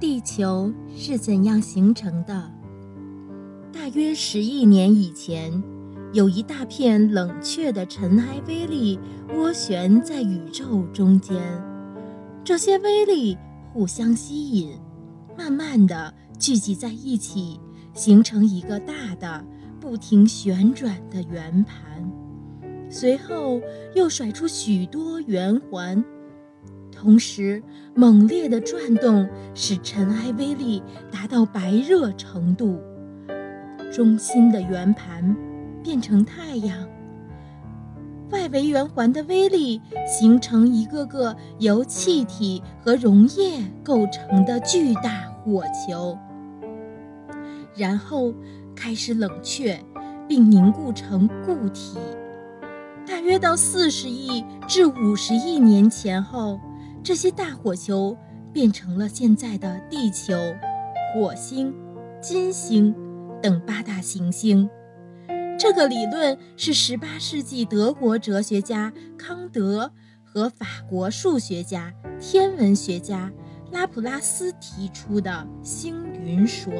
地球是怎样形成的？大约十亿年以前，有一大片冷却的尘埃微粒涡旋在宇宙中间，这些微粒互相吸引，慢慢的聚集在一起，形成一个大的、不停旋转的圆盘，随后又甩出许多圆环。同时，猛烈的转动使尘埃微粒达到白热程度，中心的圆盘变成太阳，外围圆环的微粒形成一个个由气体和溶液构成的巨大火球，然后开始冷却并凝固成固体。大约到四十亿至五十亿年前后。这些大火球变成了现在的地球、火星、金星等八大行星。这个理论是18世纪德国哲学家康德和法国数学家、天文学家拉普拉斯提出的星云说。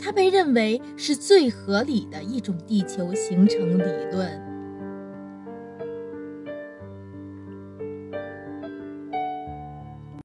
它被认为是最合理的一种地球形成理论。